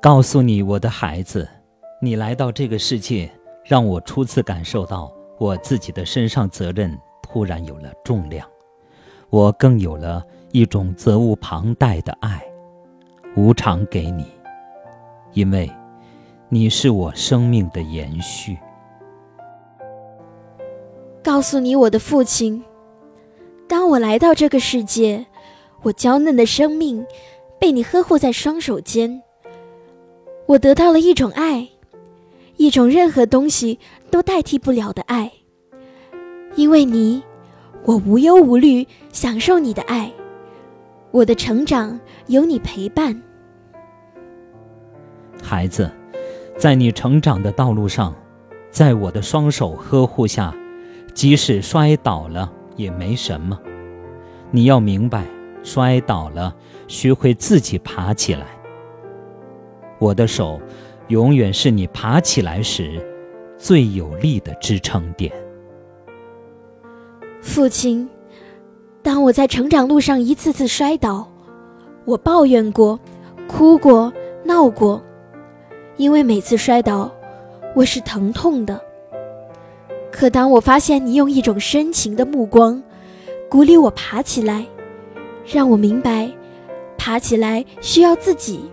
告诉你，我的孩子，你来到这个世界，让我初次感受到我自己的身上责任突然有了重量，我更有了一种责无旁贷的爱，无偿给你，因为，你是我生命的延续。告诉你，我的父亲，当我来到这个世界，我娇嫩的生命被你呵护在双手间。我得到了一种爱，一种任何东西都代替不了的爱。因为你，我无忧无虑，享受你的爱。我的成长有你陪伴，孩子，在你成长的道路上，在我的双手呵护下，即使摔倒了也没什么。你要明白，摔倒了，学会自己爬起来。我的手，永远是你爬起来时最有力的支撑点。父亲，当我在成长路上一次次摔倒，我抱怨过、哭过、闹过，因为每次摔倒，我是疼痛的。可当我发现你用一种深情的目光，鼓励我爬起来，让我明白，爬起来需要自己。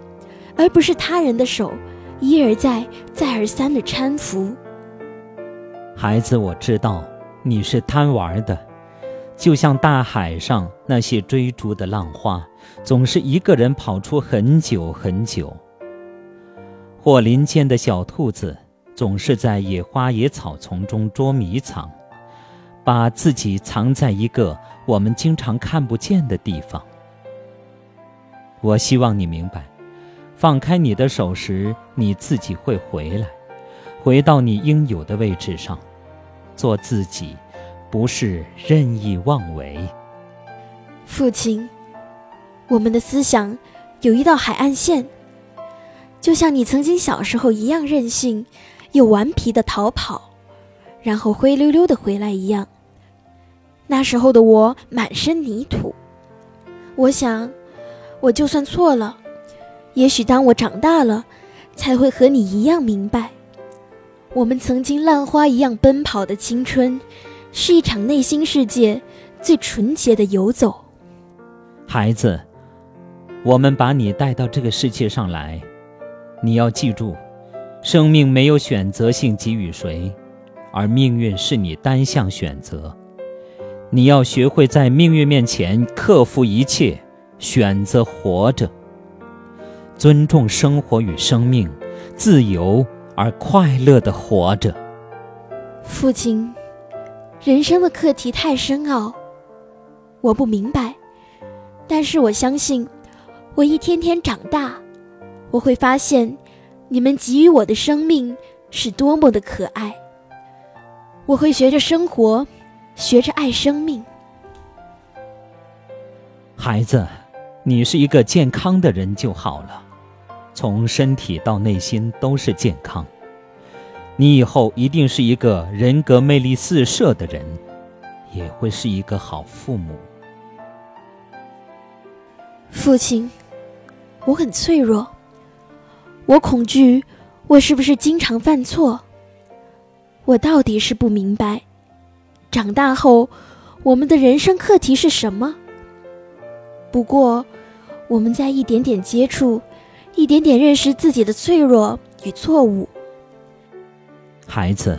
而不是他人的手，一而再、再而三的搀扶。孩子，我知道你是贪玩的，就像大海上那些追逐的浪花，总是一个人跑出很久很久；或林间的小兔子，总是在野花野草丛中捉迷藏，把自己藏在一个我们经常看不见的地方。我希望你明白。放开你的手时，你自己会回来，回到你应有的位置上，做自己，不是任意妄为。父亲，我们的思想有一道海岸线，就像你曾经小时候一样任性又顽皮的逃跑，然后灰溜溜的回来一样。那时候的我满身泥土，我想，我就算错了。也许当我长大了，才会和你一样明白，我们曾经浪花一样奔跑的青春，是一场内心世界最纯洁的游走。孩子，我们把你带到这个世界上来，你要记住，生命没有选择性给予谁，而命运是你单向选择。你要学会在命运面前克服一切，选择活着。尊重生活与生命，自由而快乐的活着。父亲，人生的课题太深奥，我不明白，但是我相信，我一天天长大，我会发现，你们给予我的生命是多么的可爱。我会学着生活，学着爱生命。孩子，你是一个健康的人就好了。从身体到内心都是健康，你以后一定是一个人格魅力四射的人，也会是一个好父母。父亲，我很脆弱，我恐惧，我是不是经常犯错？我到底是不明白，长大后我们的人生课题是什么？不过，我们在一点点接触。一点点认识自己的脆弱与错误，孩子，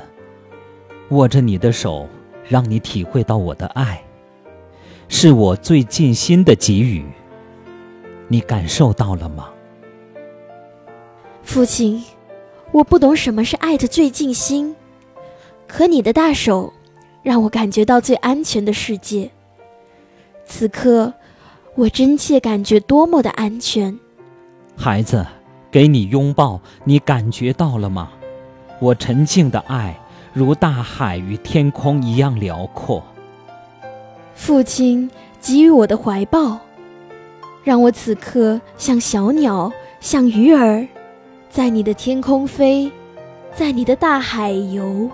握着你的手，让你体会到我的爱，是我最尽心的给予。你感受到了吗？父亲，我不懂什么是爱的最尽心，可你的大手，让我感觉到最安全的世界。此刻，我真切感觉多么的安全。孩子，给你拥抱，你感觉到了吗？我沉静的爱，如大海与天空一样辽阔。父亲给予我的怀抱，让我此刻像小鸟，像鱼儿，在你的天空飞，在你的大海游。